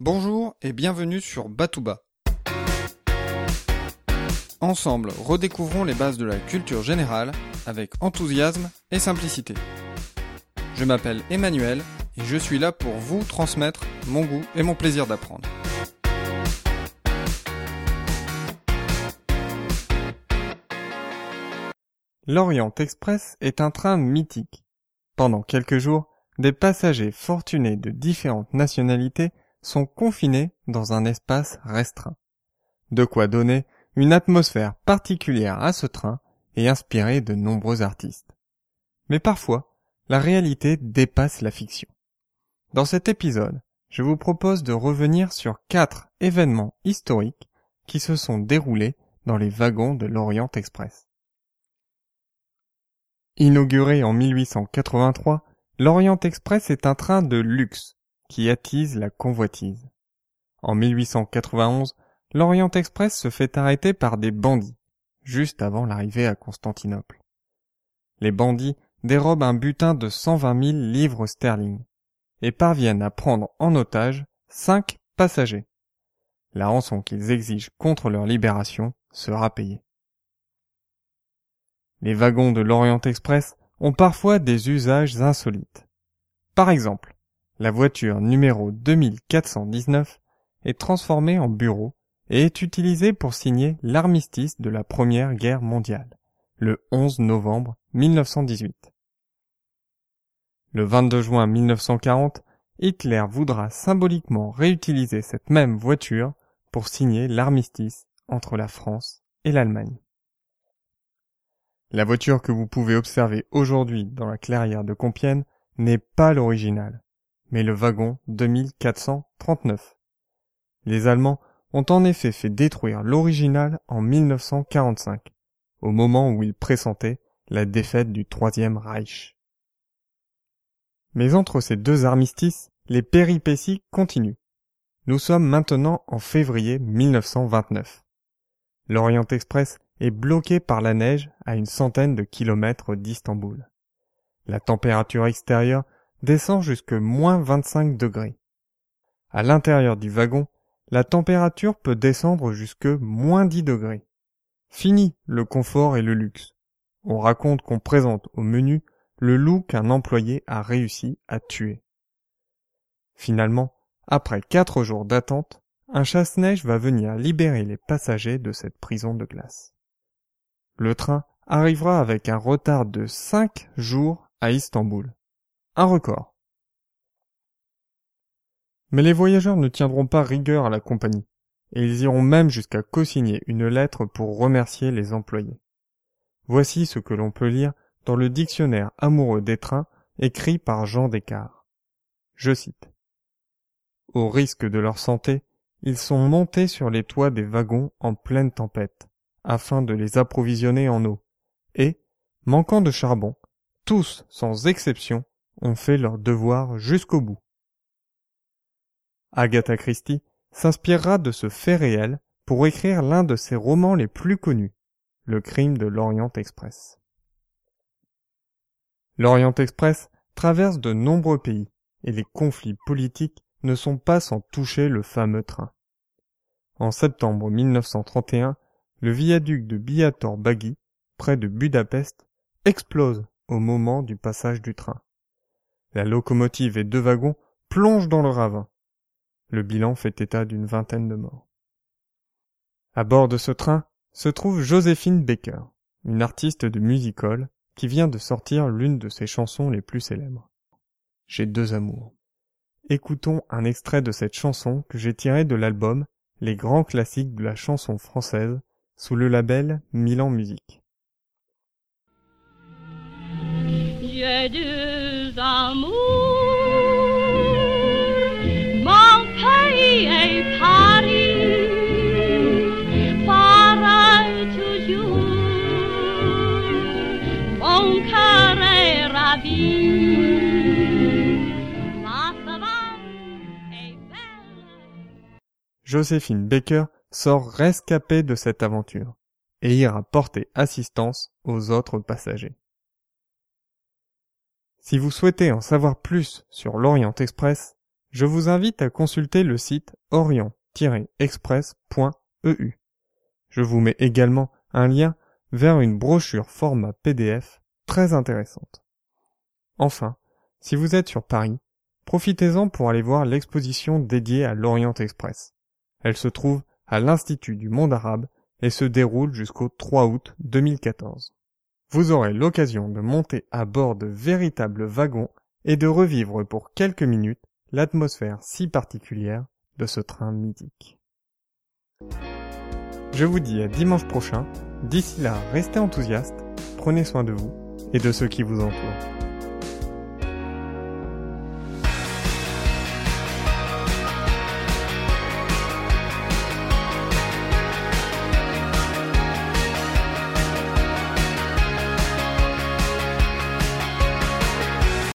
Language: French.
Bonjour et bienvenue sur Batouba. Ensemble, redécouvrons les bases de la culture générale avec enthousiasme et simplicité. Je m'appelle Emmanuel et je suis là pour vous transmettre mon goût et mon plaisir d'apprendre. L'Orient Express est un train mythique. Pendant quelques jours, des passagers fortunés de différentes nationalités sont confinés dans un espace restreint. De quoi donner une atmosphère particulière à ce train et inspirer de nombreux artistes. Mais parfois, la réalité dépasse la fiction. Dans cet épisode, je vous propose de revenir sur quatre événements historiques qui se sont déroulés dans les wagons de l'Orient Express. Inauguré en 1883, l'Orient Express est un train de luxe qui attise la convoitise. En 1891, l'Orient Express se fait arrêter par des bandits, juste avant l'arrivée à Constantinople. Les bandits dérobent un butin de 120 000 livres sterling et parviennent à prendre en otage cinq passagers. La rançon qu'ils exigent contre leur libération sera payée. Les wagons de l'Orient Express ont parfois des usages insolites. Par exemple, la voiture numéro 2419 est transformée en bureau et est utilisée pour signer l'armistice de la Première Guerre mondiale, le 11 novembre 1918. Le 22 juin 1940, Hitler voudra symboliquement réutiliser cette même voiture pour signer l'armistice entre la France et l'Allemagne. La voiture que vous pouvez observer aujourd'hui dans la clairière de Compiègne n'est pas l'original, mais le wagon 2439. Les Allemands ont en effet fait détruire l'original en 1945, au moment où ils pressentaient la défaite du Troisième Reich. Mais entre ces deux armistices, les péripéties continuent. Nous sommes maintenant en février 1929. L'Orient Express est bloqué par la neige à une centaine de kilomètres d'Istanbul. La température extérieure descend jusque moins 25 degrés. À l'intérieur du wagon, la température peut descendre jusque moins 10 degrés. Fini le confort et le luxe. On raconte qu'on présente au menu le loup qu'un employé a réussi à tuer. Finalement, après quatre jours d'attente, un chasse-neige va venir libérer les passagers de cette prison de glace. Le train arrivera avec un retard de cinq jours à Istanbul. Un record. Mais les voyageurs ne tiendront pas rigueur à la compagnie, et ils iront même jusqu'à co-signer une lettre pour remercier les employés. Voici ce que l'on peut lire dans le dictionnaire amoureux des trains écrit par Jean Descartes. Je cite. Au risque de leur santé, ils sont montés sur les toits des wagons en pleine tempête, afin de les approvisionner en eau, et, manquant de charbon, tous, sans exception, ont fait leur devoir jusqu'au bout. Agatha Christie s'inspirera de ce fait réel pour écrire l'un de ses romans les plus connus, Le crime de l'Orient Express. L'Orient Express traverse de nombreux pays et les conflits politiques ne sont pas sans toucher le fameux train. En septembre 1931, le viaduc de Biator Bagi, près de Budapest, explose au moment du passage du train. La locomotive et deux wagons plongent dans le ravin. Le bilan fait état d'une vingtaine de morts. À bord de ce train se trouve Joséphine Baker, une artiste de music hall qui vient de sortir l'une de ses chansons les plus célèbres. J'ai deux amours. Écoutons un extrait de cette chanson que j'ai tiré de l'album Les grands classiques de la chanson française sous le label Milan Musique. Belle. Joséphine Baker sort rescapée de cette aventure et ira porter assistance aux autres passagers. Si vous souhaitez en savoir plus sur l'Orient Express, je vous invite à consulter le site orient-express.eu. Je vous mets également un lien vers une brochure format PDF très intéressante. Enfin, si vous êtes sur Paris, profitez-en pour aller voir l'exposition dédiée à l'Orient Express. Elle se trouve à l'Institut du monde arabe et se déroule jusqu'au 3 août 2014. Vous aurez l'occasion de monter à bord de véritables wagons et de revivre pour quelques minutes l'atmosphère si particulière de ce train mythique. Je vous dis à dimanche prochain. D'ici là, restez enthousiastes, prenez soin de vous et de ceux qui vous entourent.